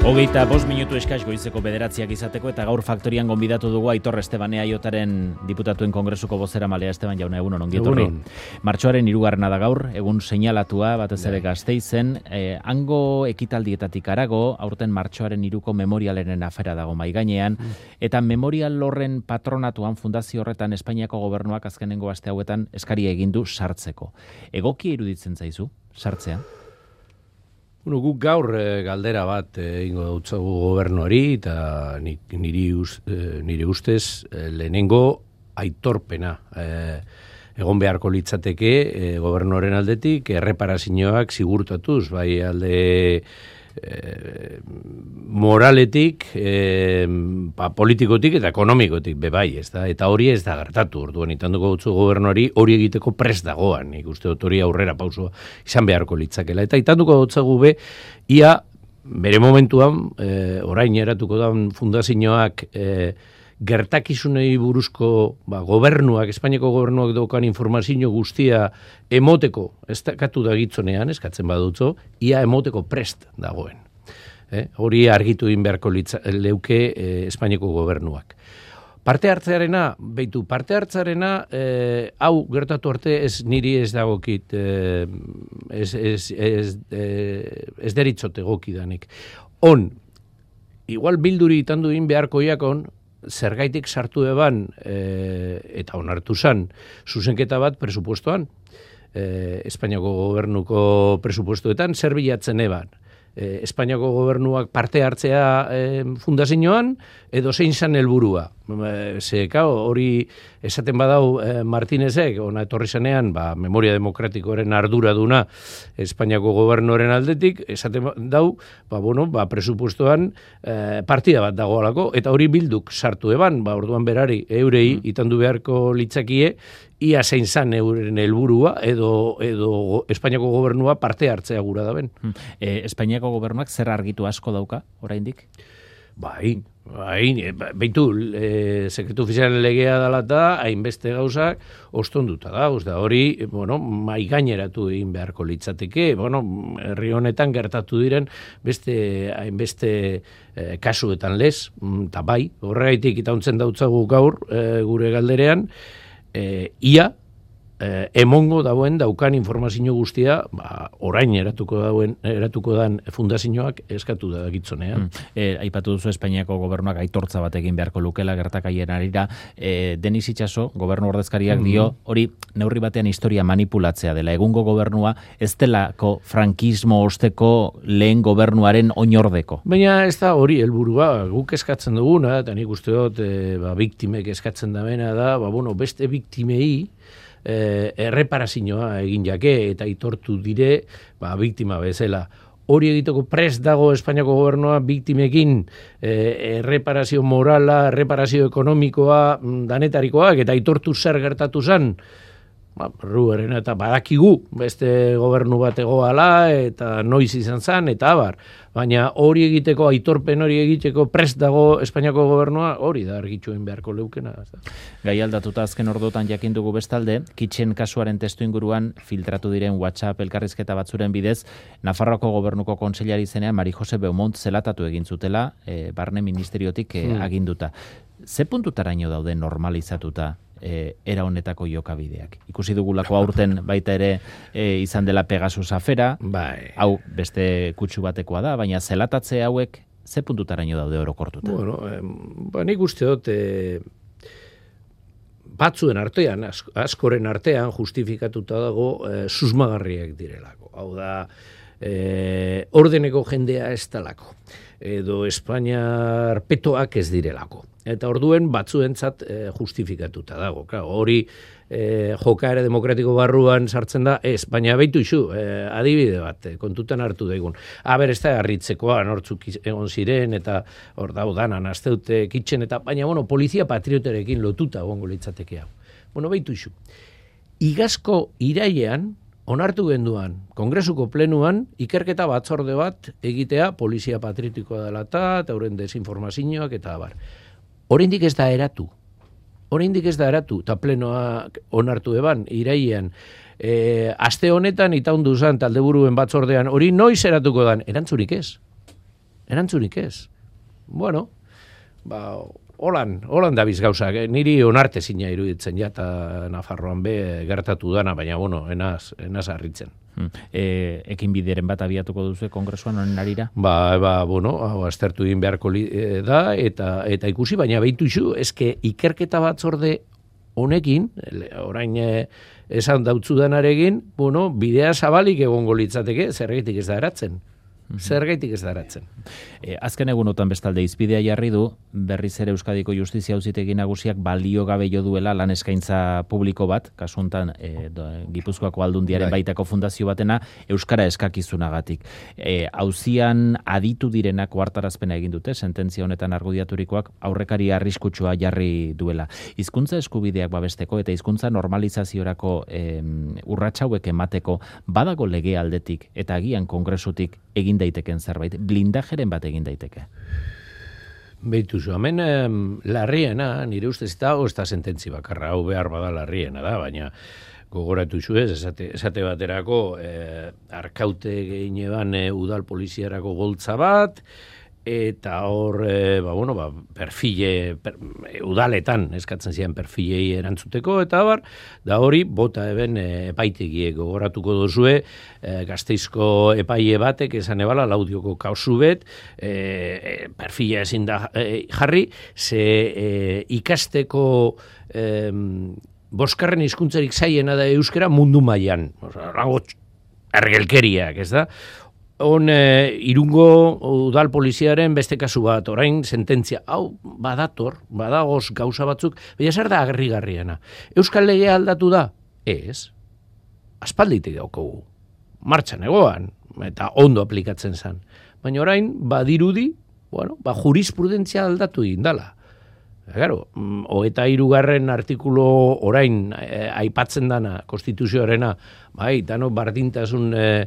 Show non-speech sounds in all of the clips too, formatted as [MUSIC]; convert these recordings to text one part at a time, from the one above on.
Hogeita bost minutu eskaz goizeko bederatziak izateko eta gaur faktorian gonbidatu dugu Aitor Estebane Aiotaren diputatuen kongresuko bozera malea Esteban jauna egun honon gietorri. Martxoaren irugarrena da gaur, egun seinalatua batez ere bai. gazteizen, eh, hango ekitaldietatik arago, aurten martxoaren iruko memorialenen afera dago maiganean, mm. eta memorial horren patronatuan fundazio horretan Espainiako gobernuak azkenengo aste hauetan eskaria egindu sartzeko. Egoki iruditzen zaizu, sartzea? Bueno, guk gaur e, galdera bat eh, egingo dautzagu gobernuari eta niri, uz, e, nire ustez e, lehenengo aitorpena e, egon beharko litzateke e, gobernuaren aldetik erreparazioak sigurtatuz bai alde e, moraletik, e, pa, politikotik eta ekonomikotik bebai, ez da? Eta hori ez da gertatu, orduan itanduko gutzu gobernuari hori egiteko prest dagoan, nik uste dut hori aurrera pauso izan beharko litzakela. Eta itanduko gutzu be, ia bere momentuan, e, orain eratuko da fundazioak, e, gertakizunei buruzko ba, gobernuak, Espainiako gobernuak daukan informazio guztia emoteko, ez dakatu da gitzonean, eskatzen badutzo, ia emoteko prest dagoen. Eh? Hori argitu din beharko litza, leuke eh, Espainiako gobernuak. Parte hartzearena, beitu, parte hartzearena, eh, hau gertatu arte ez niri ez dagokit, eh, ez, ez, ez, eh, ez deritzote gokidanik. On, igual bilduri itandu din beharko iakon, zergaitik sartu eban e, eta onartu zan zuzenketa bat presupuestoan e, Espainiako gobernuko presupuestoetan zer bilatzen eban e, Espainiako gobernuak parte hartzea e, fundazioan edo zein zan helburua ze hori esaten badau e, Martinezek, ona etorri zenean, ba, memoria demokratikoaren ardura duna Espainiako gobernoren aldetik, esaten dau, ba, bueno, ba, presupuestoan e, partida bat dagoalako, eta hori bilduk sartu eban, ba, orduan berari, eurei, mm. itandu beharko litzakie, ia zein zan euren helburua edo, edo Espainiako gobernua parte hartzea gura da ben. Mm. E, Espainiako gobernuak zer argitu asko dauka, oraindik? Bai, bai, e, beitu, e, sekretu ofizialen legea dela eta hainbeste gauzak ostonduta da, da hori, bueno, mai gaineratu egin beharko litzateke, bueno, herri honetan gertatu diren beste hainbeste e, kasuetan lez, mm, eta bai, horregaitik itauntzen dautzagu gaur e, gure galderean, e, ia, eh, emongo dauen daukan informazio guztia, ba, orain eratuko dauen eratuko dan fundazioak eskatu da gitzonean. Mm. Eh, aipatu duzu Espainiako gobernuak aitortza bat egin beharko lukela gertakaien arira, eh, Denis Itxaso, gobernu ordezkariak dio, mm. hori neurri batean historia manipulatzea dela. Egungo gobernua ez delako frankismo osteko lehen gobernuaren oinordeko. Baina ez da hori helburua guk eskatzen duguna, eta nik uste dut, e, ba, biktimek eskatzen da da, ba, bueno, beste biktimei, e, erreparazioa egin jake eta itortu dire ba, biktima bezala. Hori egiteko prest dago Espainiako gobernoa biktimekin e, erreparazio morala, erreparazio ekonomikoa, mm, danetarikoak eta itortu zer gertatu zen, ba, rueren eta badakigu beste gobernu bat egoala eta noiz izan zen eta abar. Baina hori egiteko, aitorpen hori egiteko prest dago Espainiako gobernua hori da argitxuen beharko leukena. Gai aldatuta azken ordotan jakin dugu bestalde, kitxen kasuaren testu inguruan filtratu diren WhatsApp elkarrizketa batzuren bidez, Nafarroako gobernuko kontseilari zenean Mari Jose Beaumont zelatatu egin zutela, e, barne ministeriotik e, aginduta. Ze puntutaraino daude normalizatuta e, era honetako jokabideak. Ikusi dugulako aurten baita ere e, izan dela Pegasus afera, bai. hau beste kutsu batekoa da, baina zelatatze hauek ze puntutaraino daude orokortuta? Bueno, eh, ba, nik uste dut eh, batzuen artean, askoren artean justifikatuta dago eh, susmagarriak direlako. Hau da, eh, ordeneko jendea ez talako edo Espainiar petoak ez direlako. Eta orduen batzuentzat e, justifikatuta dago. Ka, hori e, jokaere demokratiko barruan sartzen da, ez, baina behitu isu, e, adibide bat, kontutan hartu daigun. Aber, ez da, harritzekoa, nortzuk egon ziren, eta hor da, danan, azteute, kitxen, eta baina, bueno, polizia patrioterekin lotuta egongo litzateke hau. Bueno, behitu isu. Igazko irailean, onartu genduan, kongresuko plenuan, ikerketa batzorde bat egitea polizia patritikoa dela eta, eta desinformazioak eta abar. Horendik ez da eratu. Horendik ez da eratu, eta plenoa onartu eban, iraian, e, aste honetan itaundu zan talde buruen batzordean, hori noiz eratuko dan, erantzurik ez. Erantzunik ez. Bueno, ba, holan, holan da gauzak, eh? niri onarte zina iruditzen ja, eta Nafarroan be gertatu dana, baina, bueno, enaz, enaz harritzen. Hmm. E, ekin bideren bat abiatuko duzu kongresuan honen arira? Ba, ba, bueno, hau aztertu egin beharko li, e, da, eta eta ikusi, baina behitu izu, eske ikerketa bat zorde honekin, orain e, esan dautzu danaregin, bueno, bidea zabalik egongo litzateke, zerretik ez da eratzen. Mhm. Zer gaitik ez daratzen. E, azken egunotan bestalde izpidea jarri du, berriz ere Euskadiko Justizia Hauzitegi Nagusiak balio gabe jo duela lan eskaintza publiko bat, kasuntan e, do, Gipuzkoako aldundiaren bai. baitako fundazio batena, Euskara eskakizunagatik. E, hauzian aditu direnak kuartarazpena egin dute, sententzia honetan argudiaturikoak aurrekari arriskutsua jarri duela. Hizkuntza eskubideak babesteko eta hizkuntza normalizaziorako e, urratxauek emateko badago lege aldetik eta agian kongresutik egin daiteken zerbait, blindajeren bat egin daiteke. Beitu hemen larriena, nire ustez eta ez da sententzi bakarra, hau behar bada larriena da, baina gogoratu zu ez, esate, esate baterako eh, arkaute gehineban eh, udal poliziarako goltza bat, eta hor, e, ba, bueno, ba, perfile, per, udaletan eskatzen ziren perfilei erantzuteko, eta bar, da hori, bota eben e, epaitegie gogoratuko dozue, e, gazteizko epaie batek esan ebala, laudioko kausu bet, e, perfile ezin da jarri, ze ikasteko e, boskarren hizkuntzarik zaiena da euskera mundu mailan. Ergelkeriak, ez da? On e, irungo udal poliziaren beste kasu bat, orain sententzia, hau badator, badagoz gauza batzuk, baina zer da agerri Euskal legea aldatu da? Ez. Aspalditik daukogu. Martxan egoan, eta ondo aplikatzen zen. Baina orain, badirudi, bueno, ba, jurisprudentzia aldatu indala. Garo, mm, eta irugarren artikulo orain eh, aipatzen dana konstituzioarena, bai, dano bardintasun... Eh,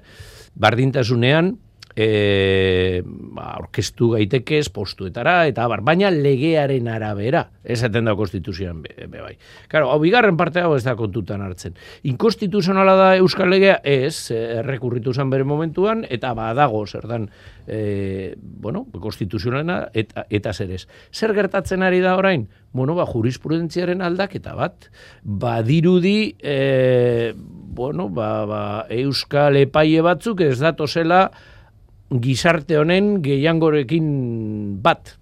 bardintasunean e, ba, orkestu gaitekez postuetara eta bar, baina legearen arabera esaten da konstituzioan be, be bai. Claro, hau bigarren parte hau ez da kontutan hartzen. Inkonstituzionala da Euskal Legea ez, errekurritu zen bere momentuan eta badago zer dan e, bueno, konstituzionalena eta, eta zer ez. Zer gertatzen ari da orain? Bueno, ba, jurisprudentziaren aldaketa bat, badirudi e, bueno, ba, ba, Euskal epaie batzuk ez datozela gizarte honen gehiangorekin bat.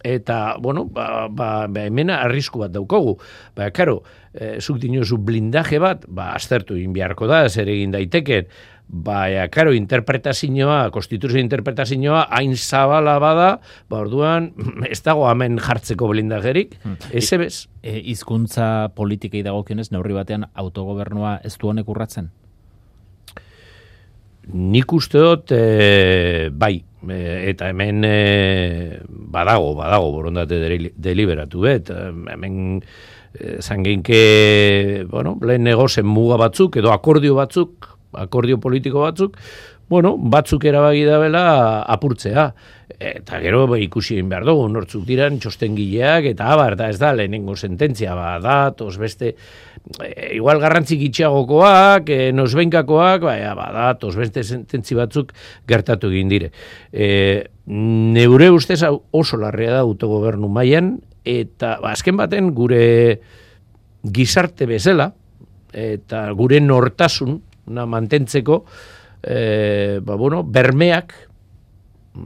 Eta, bueno, ba, ba, ba hemena arrisku bat daukogu. Ba, karo, e, zuk dinozu blindaje bat, ba, aztertu inbiarko da, zer egin daiteken, ba, karo, interpretazioa, konstituzio interpretazioa, hain zabala bada, ba, orduan, [CLEARS THROAT] ez dago hemen jartzeko blindajerik, hmm. ez ebez. E, izkuntza politikei dagokionez, neurri batean autogobernua ez du honek urratzen? Nik uste dut, e, bai, e, eta hemen e, badago, badago, borondate deliberatu bet, hemen e, zangeinke, bueno, lehen negozen muga batzuk, edo akordio batzuk, akordio politiko batzuk, bueno, batzuk erabagi da bela apurtzea. Eta gero ba, ikusi egin behar dugu, nortzuk diran txostengileak, eta abar, da ez da, lehenengo sententzia, ba, da, tos beste, e, igual garrantzik itxagokoak, e, nosbenkakoak, ba, ba, da, tos beste sententzi batzuk gertatu egin dire. E, neure ustez oso larrea da autogobernu mailan eta ba, azken baten gure gizarte bezala, eta gure nortasun, na, mantentzeko, e, ba, bueno, bermeak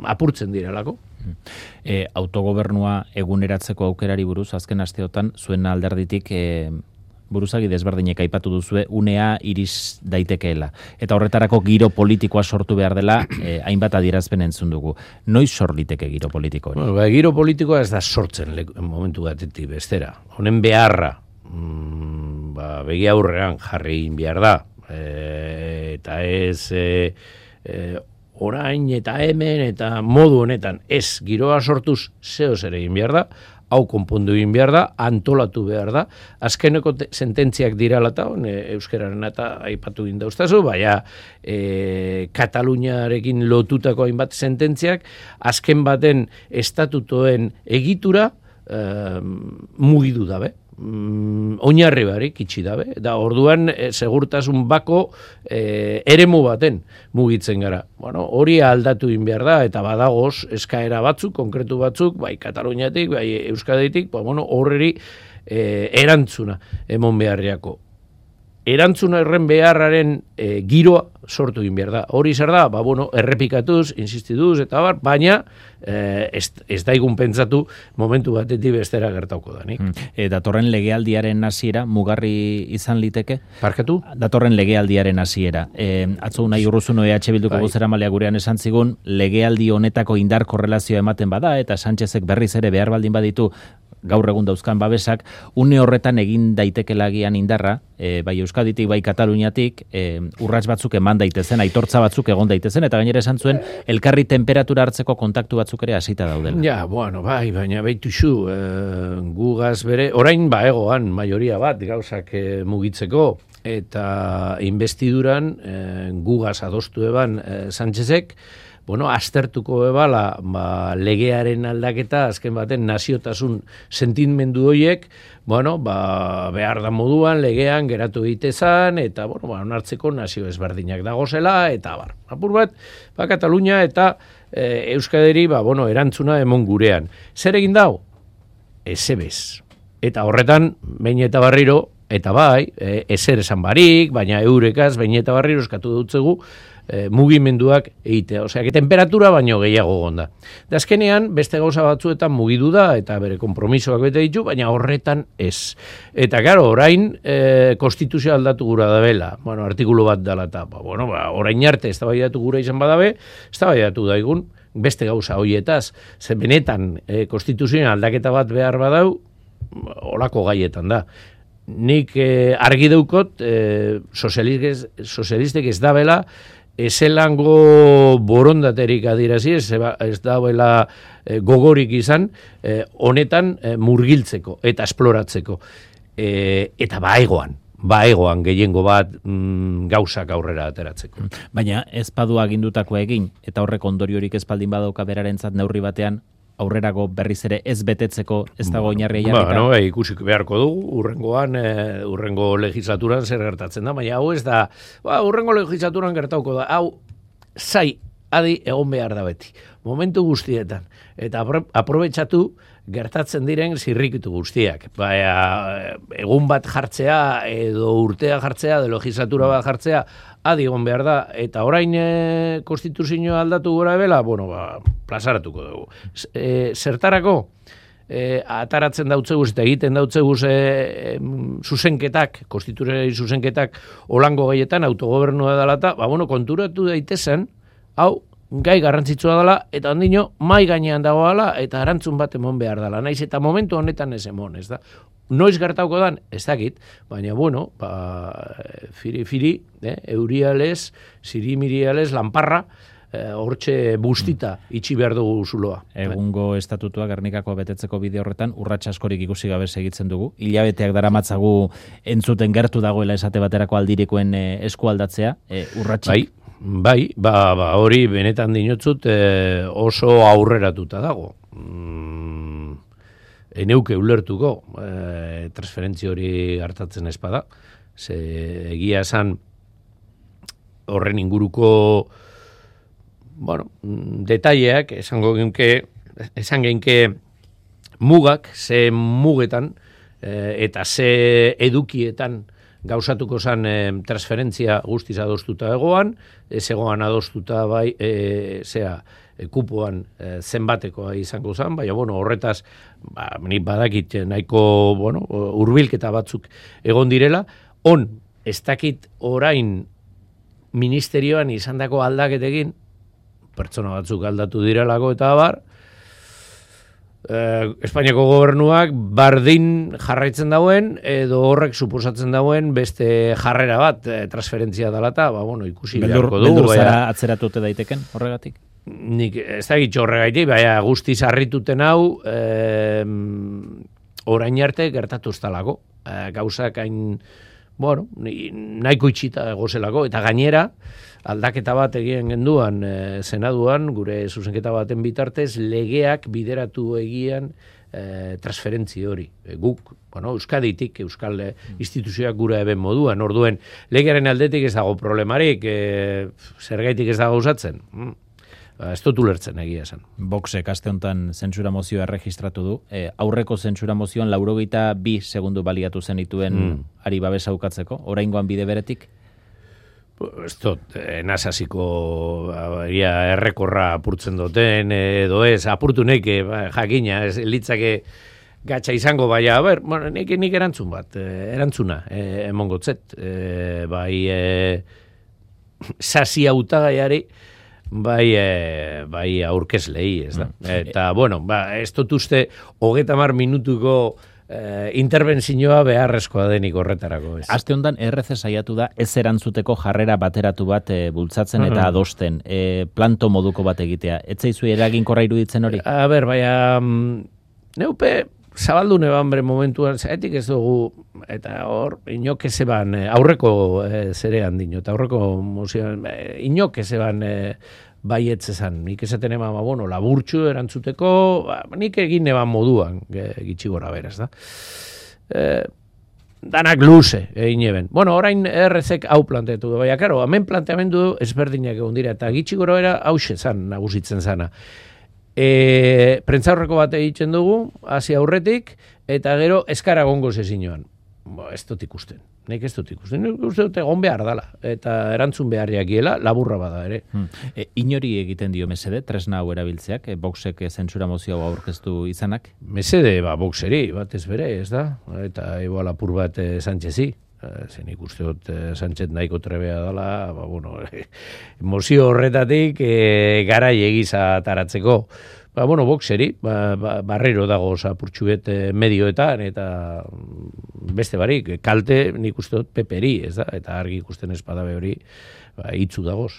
apurtzen direlako. E, autogobernua eguneratzeko aukerari buruz, azken asteotan, zuen alderditik e, buruzagi desberdinek aipatu duzue, unea iris daitekeela. Eta horretarako giro politikoa sortu behar dela, e, hainbat adierazpen entzun dugu. Noiz sorliteke giro politiko? Bueno, ba, giro politikoa ez da sortzen momentu batetik bestera. Honen beharra, mm, ba, begi aurrean jarri behar da, e, eta ez e, e, orain eta hemen eta modu honetan ez giroa sortuz zeo zer egin behar da, hau konpondu egin behar da, antolatu behar da, azkeneko sententziak dira lata, e, euskararen eta aipatu egin dauztazu, baina e, Kataluniarekin lotutako hainbat sententziak, azken baten estatutoen egitura, mugidu dabe, mm, oinarri barik itxi dabe. Da, orduan, e, segurtasun bako e, eremu baten mugitzen gara. Bueno, hori aldatu in behar da, eta badagoz, eskaera batzuk, konkretu batzuk, bai Kataluniatik, bai Euskaditik, ba, bueno, horreri e, erantzuna emon beharriako erantzun erren beharraren e, giroa sortu egin behar da. Hori zer da, ba, bueno, errepikatuz, insistituz, eta bar, baina e, ez, ez daigun pentsatu momentu batetik bestera gertauko da, nik. E, datorren legealdiaren hasiera mugarri izan liteke? Parkatu? Datorren legealdiaren hasiera. E, atzo nahi urruzun EH Bilduko bai. gozera malea gurean esan zigun, legealdi honetako indar korrelazioa ematen bada, eta Sánchezek berriz ere behar baldin baditu gaur egun dauzkan babesak, une horretan egin daitekelagian indarra, e, bai Euskaditik, bai Kataluniatik, e, urrats batzuk eman daitezen, aitortza batzuk egon daitezen, eta gainera esan zuen, elkarri temperatura hartzeko kontaktu batzuk ere hasita daudela. Ja, bueno, bai, baina baitu zu, e, gugaz bere, orain ba egoan, majoria bat, gauzak e, mugitzeko, eta investiduran e, gugaz adostu eban e, Sánchezek, bueno, aztertuko ebala ba, legearen aldaketa, azken baten naziotasun sentimendu horiek, bueno, ba, behar da moduan, legean geratu egitezan, eta, bueno, ba, onartzeko nazio ezberdinak dagozela, eta, bar, apur bat, ba, Katalunia eta e, Euskaderi, ba, bueno, erantzuna emon gurean. Zer egin dau? Ezebez. Eta horretan, bain eta barriro, eta bai, e, ezer esan barik, baina eurekaz, bain eta barriro eskatu dutzegu, e, mugimenduak egitea. Osea, que temperatura baino gehiago gonda. Da azkenean, beste gauza batzuetan mugidu da, eta bere kompromisoak bete ditu, baina horretan ez. Eta, gero, orain, e, konstituzio aldatu gura da bela. Bueno, artikulu bat dela eta, ba, bueno, ba, orain arte, ez da gura izan badabe, ez da daigun, beste gauza hoietaz, ze benetan e, konstituzioen aldaketa bat behar badau, olako gaietan da. Nik e, argi deukot, e, sozialistek ez da bela, ezelango borondaterik adirazi, ez, ez dauela e, gogorik izan, e, honetan e, murgiltzeko eta esploratzeko. E, eta baegoan, baegoan gehiengo bat mm, gauzak aurrera ateratzeko. Baina ez padu agindutako egin, eta horrek ondoriorik espaldin badauka berarentzat neurri batean, aurrerago berriz ere ez betetzeko ez dago oinarria jarrita. Ba, no, e, ikusik beharko dugu, urrengoan, e, urrengo legislaturan zer gertatzen da, baina hau ez da, ba, urrengo legislaturan gertauko da, hau, zai, adi egon behar da beti. Momentu guztietan. Eta aprobetsatu gertatzen diren zirrikitu guztiak. Baina, egun bat jartzea, edo urtea jartzea, de legislatura bat jartzea, adi egon behar da, eta orain e, konstituzioa aldatu gora bela, bueno, ba, plazaratuko dugu. E, zertarako, e, ataratzen dautzeguz eta egiten dautzeguz e, e, zuzenketak, konstituzioa zuzenketak olango gaietan, autogobernua dela eta, ba, bueno, konturatu daitezen, hau, gai garrantzitsua dela, eta handino, mai gainean dagoela, eta arantzun bat emon behar dela. Naiz, eta momentu honetan ez emon, ez da noiz gertauko dan, ez dakit, baina bueno, ba, firi, firi, eh, euriales, sirimiriales, lamparra, eh, hortxe bustita itxi behar dugu zuloa. Egungo estatutua Gernikako betetzeko bide horretan urratsa askorik ikusi gabe segitzen dugu. Hilabeteak daramatzagu entzuten gertu dagoela esate baterako aldirikoen eh, eskualdatzea, eh, urratsa. Bai, bai, ba, ba, hori benetan dinotzut eh, oso aurreratuta dago. Mm, eneuke ulertuko e, transferentzio hori hartatzen espada. Ze egia esan horren inguruko bueno, detaileak esango genke esan genke mugak ze mugetan e, eta ze edukietan gauzatuko zan e, transferentzia guztiz adostuta egoan, ez egoan adostuta bai, e, zea, e, kupoan e, zenbatekoa izango zen, baina bueno, horretaz ba, ni badakit nahiko bueno, urbilketa batzuk egon direla, on, ez dakit orain ministerioan izandako aldaketekin, pertsona batzuk aldatu direlako eta bar, eh, Espainiako gobernuak bardin jarraitzen dauen edo horrek suposatzen dauen beste jarrera bat eh, transferentzia dalata, ba, bueno, ikusi beharko dugu. Beldur zara atzeratu daiteken horregatik? nik ez da gitxo horregaiti, baina guzti zarrituten hau, e, orain arte gertatu ez talako. E, gauzak hain, bueno, nahiko itxita gozelako, eta gainera, aldaketa bat egien genduan e, senaduan, gure zuzenketa baten bitartez, legeak bideratu egian e, transferentzi hori. E, guk, bueno, Euskaditik, Euskal instituzioak gura eben moduan, orduen, legearen aldetik ez dago problemarik, e, zergaitik ez dago usatzen. Mm. Ba, ez dut ulertzen egia esan. Boxek aste honetan zentsura mozioa erregistratu du. E, aurreko zentsura mozioan laurogeita bi segundu baliatu zenituen mm. ari babesa ukatzeko. Oraingoan bide beretik? Ez dut, nasaziko ia errekorra apurtzen duten, edo ez, apurtu neke, ba, jakina, ez litzake gatsa izango baina, ber, bueno, nik, nik erantzun bat, eh, erantzuna, e, emongotzet, e, bai, e, sasi autagaiari, bai, e, bai aurkezlei, ez da. Mm. Eta, bueno, ba, ez dut uste, hogeta mar minutuko e, intervenzioa beharrezkoa denik horretarako. Ez. Aste hondan RC saiatu da ez erantzuteko jarrera bateratu bat e, bultzatzen eta adosten, e, planto moduko bat egitea. Ez zaizu eraginkorra iruditzen hori? A ber, bai, neupe, zabaldu neban bere momentuan, zaetik ez dugu, eta hor, inok ezeban, aurreko e, zerean dino, eta aurreko e, inok ezeban e, baietz esan. Nik esaten ema, ba, bueno, laburtxu erantzuteko, ba, nik egin eban moduan, e, gitsi gora beraz, da. E, danak luze egin eben. Bueno, orain errezek hau planteatu du, baina, karo, hemen planteamendu ezberdinak egon dira, eta gitsi gora bera hause zan, nagusitzen zana. E, prentzaurreko bat egiten dugu, hasi aurretik, eta gero eskara gongo zezinoan. Bo, ez dut ikusten. Nik ez dut ikusten. Nik uste dut egon behar dala. Eta erantzun beharriak giela, laburra bada ere. Hmm. E, inori egiten dio mesede, tresna hau erabiltzeak, e, boxek zentsura mozio aurkeztu izanak? Mesede, ba, boxeri, bat ez bere, ez da? Eta igual apur bat e, Sánchezi. E, zen ikuste dut e, Sánchez nahiko trebea dala, ba, bueno, [LAUGHS] mozio horretatik e, gara egiza taratzeko. Ba, bueno, boxeri, ba, ba, barrero dago zapurtxuet eh, medioetan, eta beste barik, kalte nik uste dut peperi, ez da? Eta argi ikusten espadabe hori, ba, itzu dagoz.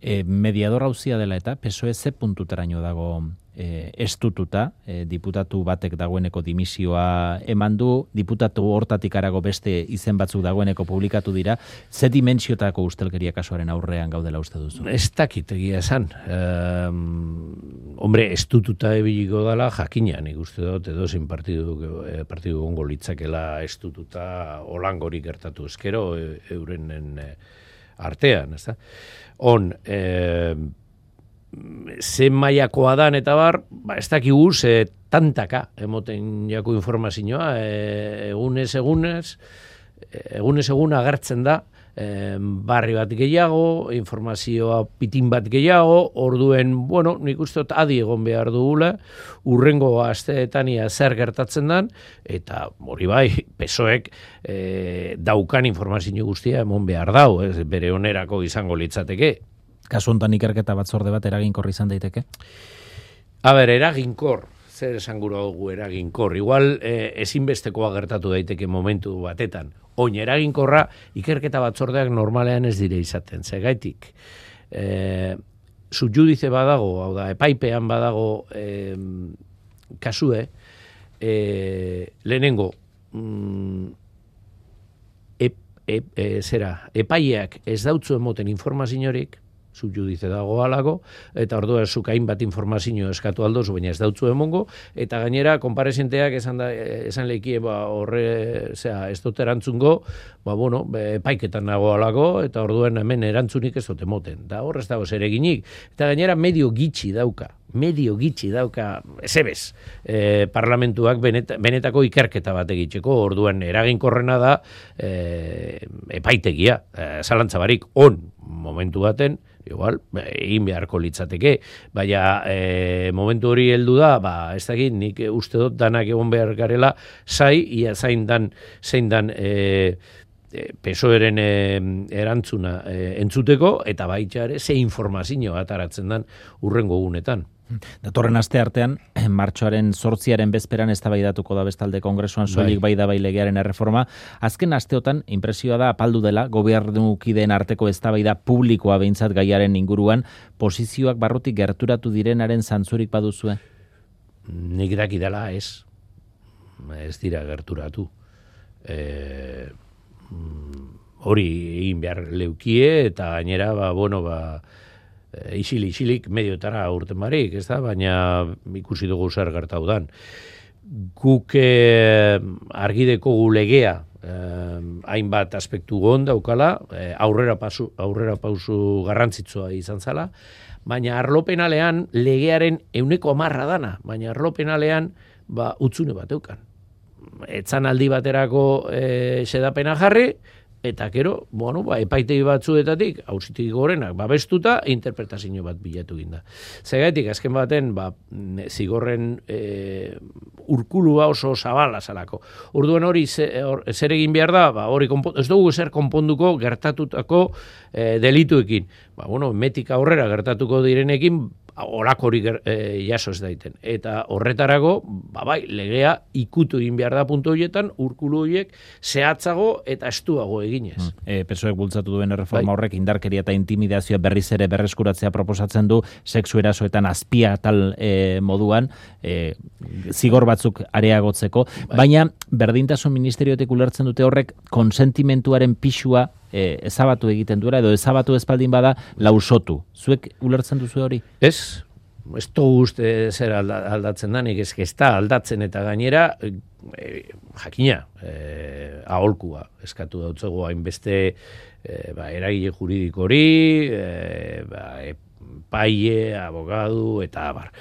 E, mediador hauzia dela eta, PSOE ze puntuteraino dago e, estututa, e, diputatu batek dagoeneko dimisioa eman du, diputatu hortatik arago beste izen batzuk dagoeneko publikatu dira, ze dimentsiotako ustelkeria kasuaren aurrean gaudela uste duzu? Ez dakit egia esan. Um, hombre, estututa ebiliko dela jakina, nik uste dut, edo zin partidu, eh, partidu gongo litzakela estututa olangori gertatu eskero eurenen artean, ez da? On, eh, ze maiakoa dan eta bar, ba, ez dakigu ze tantaka emoten jako informazioa, e, egunez egunez, egunez egun agertzen da, e, barri bat gehiago, informazioa pitin bat gehiago, orduen, bueno, nik uste adi egon behar dugula, urrengo asteetan zer gertatzen dan, eta hori bai, pesoek e, daukan informazio guztia emon behar dau, ez, bere onerako izango litzateke, kasu hontan ikerketa batzorde bat eraginkor izan daiteke? A ber, eraginkor, zer esan gura dugu eraginkor. Igual eh, ezinbestekoa gertatu daiteke momentu batetan. Oin eraginkorra ikerketa batzordeak normalean ez dire izaten. Zegaitik, eh, judize badago, hau da, epaipean badago eh, kasue, eh, lehenengo, mm, e, e, e, zera, epaileak ez dautzu emoten informaziorik, subjudize dago alako, eta ordua zukain bat informazio eskatu aldozu, baina ez dautzu emongo, eta gainera, konparezenteak esan, da, esan lehikie, ba, horre, zera, ez dut erantzungo, ba, bueno, paiketan nago alako, eta orduen hemen erantzunik ez dut emoten. Da, horrez dago zer eginik. Eta gainera, medio gitxi dauka, medio gitxi dauka, ezebez, e, parlamentuak benetako ikerketa bat egiteko, orduen eraginkorrena da, e, epaitegia, e, zalantzabarik, on, momentu baten, igual, egin beharko litzateke, baina e, momentu hori heldu da, ba, ez dakit, nik uste dut danak egon behar garela, zai, ia zain dan, zein dan, e pesoeren e, erantzuna e, entzuteko, eta baita ere, ze informazio ataratzen dan urrengo gunetan. Datorren aste artean, martxoaren sortziaren bezperan ez da bestalde kongresuan soilik bai. da bai legearen erreforma. Azken asteotan, impresioa da apaldu dela, gobernukideen arteko ez da publikoa behintzat gaiaren inguruan, posizioak barrutik gerturatu direnaren zantzurik baduzue? Nik daki dela ez. Ez dira gerturatu. E, hori egin behar leukie, eta gainera, ba, bueno, ba, isili, isilik mediotara urten barik, ez da, baina ikusi dugu zer gertau dan. Guk e, argideko gulegea, eh, hainbat aspektu gond daukala, eh, aurrera, pasu, aurrera pausu garrantzitsua izan zala, baina arlopenalean legearen euneko amarra dana, baina arlopenalean ba, utzune bat eukan. Etzan aldi baterako e, sedapena jarri, eta gero, bueno, ba, epaitegi batzuetatik, hausitik gorenak, babestuta, interpretazio bat bilatu ginda. Zegaitik, azken baten, ba, zigorren e, urkulua oso zabala salako. Orduan hori zer egin behar da, ba, hori ez dugu zer konponduko gertatutako e, delituekin. Ba, bueno, metika aurrera gertatuko direnekin, olako hori e, jaso ez daiten. Eta horretarago, ba bai, legea ikutu egin behar da puntu horietan, urkulu horiek zehatzago eta estuago eginez. Mm. E, Pesoek bultzatu duen erreforma bai. horrek indarkeria eta intimidazioa berriz ere berreskuratzea proposatzen du, sexu erasoetan azpia tal e, moduan, e, zigor batzuk areagotzeko, bai. baina berdintasun ministeriotik ulertzen dute horrek konsentimentuaren pixua e, ezabatu egiten duela, edo ezabatu espaldin bada lausotu. Zuek ulertzen duzu hori? Ez, ez to uste zer aldatzen da, nik ez da aldatzen eta gainera, e, jakina, e, aholkua, eskatu dautzego hainbeste e, ba, eragile juridikori, e, ba, paie, abogadu, eta abar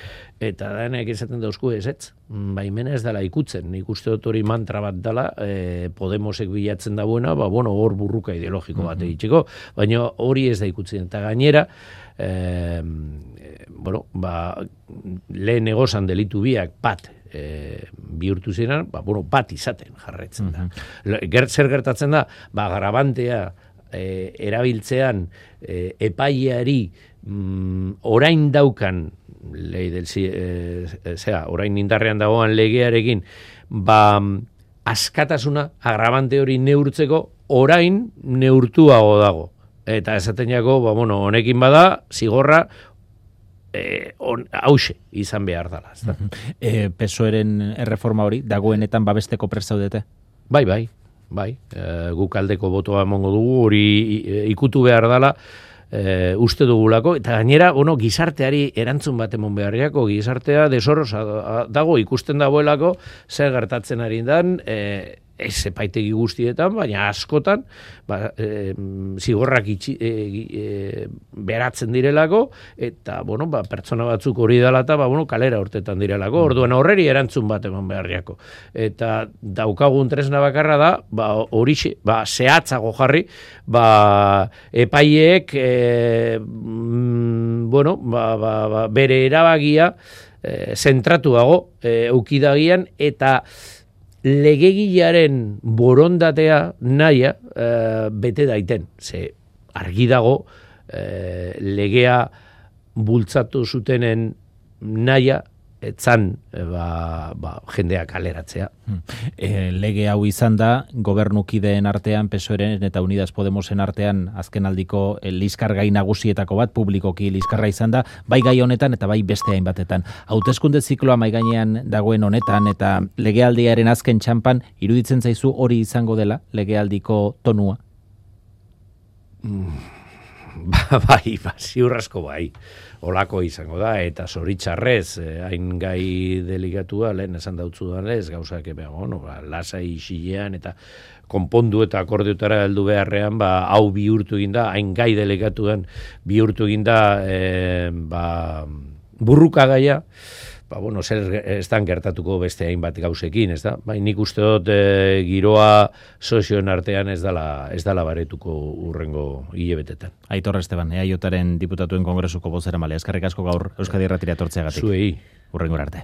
eta denek izaten dauzku ez ez, baimena ez dela ikutzen, nik uste dut hori mantra bat dela, e, Podemosek bilatzen da buena, ba, bueno, hor burruka ideologiko bat egitxeko, baina hori ez da ikutzen, eta gainera, e, bueno, ba, lehen egozan delitu biak bat, e, bihurtu ziren, ba, bueno, bat izaten jarretzen da. Mm Gert, zer gertatzen da, ba, grabantea e, erabiltzean e, epaileari mm, orain daukan lei del eh, sea, orain indarrean dagoan legearekin ba askatasuna agrabante hori neurtzeko orain neurtuago dago. Eta esatenako ba bueno honekin bada zigorra eh hause izan behar dela ezta? Eh pesoeren erreforma hori dagoenetan babesteko presaudete bai bai bai. E, guk aldeko botoa emongo dugu hori e, ikutu behar dela e, uste dugulako, eta gainera, bueno, gizarteari erantzun bat emon beharriako, gizartea desorrosa dago ikusten dagoelako, zer gertatzen ari dan, e, ez epaitegi guztietan, baina askotan, ba, e, zigorrak itxi, e, e, beratzen direlako, eta, bueno, ba, pertsona batzuk hori dela eta, ba, bueno, kalera urtetan direlako, mm. orduan horreri erantzun bat eman beharriako. Eta daukagun tresna bakarra da, ba, hori, ba, zehatzago jarri, ba, epaiek, e, mm, bueno, ba, ba, ba, bere erabagia, e, zentratuago, e, eukidagian, eta, legegilaren borondatea naia e, bete daiten. Ze argi dago e, legea bultzatu zutenen naia etzan e, ba, ba, jendeak aleratzea. E, lege hau izan da, gobernukideen artean, pesoeren eta Unidas Podemosen artean, azken aldiko e, liskargai nagusietako bat, publikoki liskarra izan da, bai gai honetan eta bai beste hainbatetan. Hautezkunde zikloa mai gainean dagoen honetan eta legealdiaren azken txampan, iruditzen zaizu hori izango dela, legealdiko tonua? Mm. [LAUGHS] Ba, bai, ba, ziurrasko bai, olako izango da, eta zoritxarrez, eh, hain gai deligatua, lehen esan dautzu da lez, gauzak ebe, bueno, ba, lasai isilean, eta konpondu eta akordiotara heldu beharrean, ba, hau bihurtu eginda, hain gai delegatuan bihurtu eginda, eh, ba, burruka gaia, ba, bueno, zer ez gertatuko beste hainbat gauzekin, ez da? Bai, nik uste dut e, giroa sozioen artean ez dala, ez dala baretuko urrengo hilebetetan. Aitor Esteban, EAIotaren diputatuen kongresuko bozera male, eskarrik asko gaur Euskadi Erratira tortzeagatik. Zuei. Urrengo arte.